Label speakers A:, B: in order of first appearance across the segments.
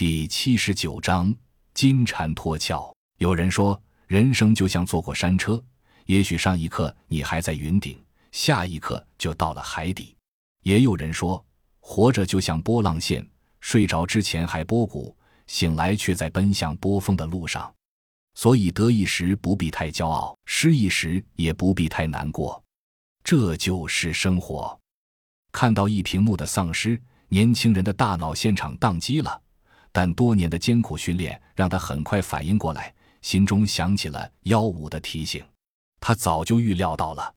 A: 第七十九章金蝉脱壳。有人说，人生就像坐过山车，也许上一刻你还在云顶，下一刻就到了海底；也有人说，活着就像波浪线，睡着之前还波谷，醒来却在奔向波峰的路上。所以得意时不必太骄傲，失意时也不必太难过，这就是生活。看到一屏幕的丧尸，年轻人的大脑现场宕机了，但多年的艰苦训练让他很快反应过来，心中想起了幺五的提醒。他早就预料到了，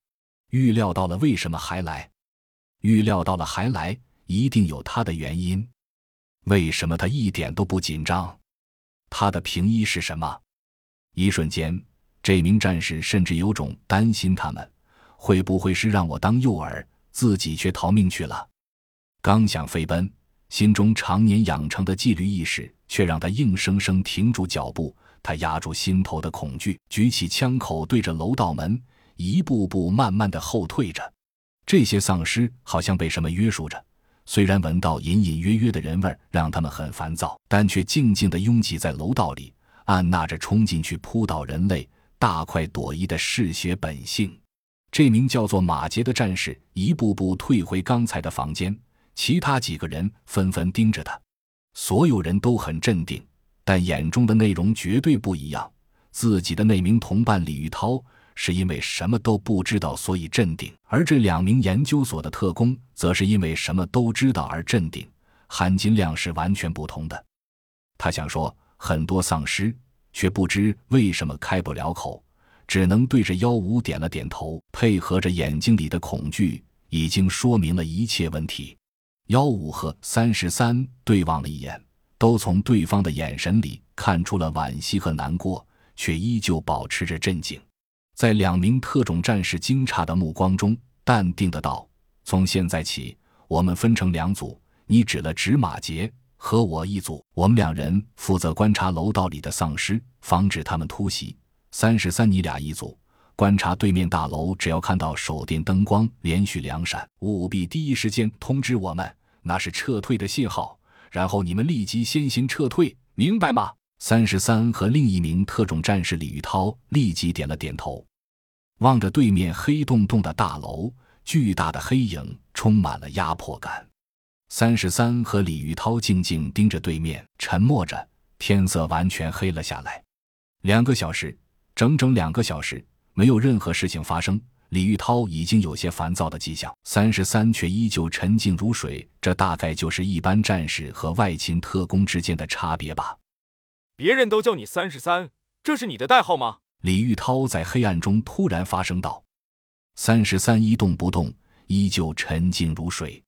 A: 预料到了为什么还来，预料到了还来，一定有他的原因。为什么他一点都不紧张？他的平一是什么？一瞬间，这名战士甚至有种担心他们会不会是让我当诱饵，自己却逃命去了。刚想飞奔，心中常年养成的纪律意识却让他硬生生停住脚步。他压住心头的恐惧，举起枪口对着楼道门，一步步慢慢的后退着。这些丧尸好像被什么约束着，虽然闻到隐隐约约的人味儿让他们很烦躁，但却静静的拥挤在楼道里。按捺着冲进去扑倒人类、大快朵颐的嗜血本性，这名叫做马杰的战士一步步退回刚才的房间。其他几个人纷纷盯着他，所有人都很镇定，但眼中的内容绝对不一样。自己的那名同伴李玉涛是因为什么都不知道，所以镇定；而这两名研究所的特工则是因为什么都知道而镇定，含金量是完全不同的。他想说。很多丧尸却不知为什么开不了口，只能对着幺五点了点头，配合着眼睛里的恐惧，已经说明了一切问题。幺五和三十三对望了一眼，都从对方的眼神里看出了惋惜和难过，却依旧保持着镇静。在两名特种战士惊诧的目光中，淡定的道：“从现在起，我们分成两组，你指了指马杰。”和我一组，我们两人负责观察楼道里的丧尸，防止他们突袭。三十三，你俩一组，观察对面大楼。只要看到手电灯光连续两闪，务必第一时间通知我们，那是撤退的信号。然后你们立即先行撤退，明白吗？三十三和另一名特种战士李玉涛立即点了点头，望着对面黑洞洞的大楼，巨大的黑影充满了压迫感。三十三和李玉涛静静盯着对面，沉默着。天色完全黑了下来。两个小时，整整两个小时，没有任何事情发生。李玉涛已经有些烦躁的迹象，三十三却依旧沉静如水。这大概就是一般战士和外勤特工之间的差别吧。
B: 别人都叫你三十三，这是你的代号吗？
A: 李玉涛在黑暗中突然发声道。三十三一动不动，依旧沉静如水。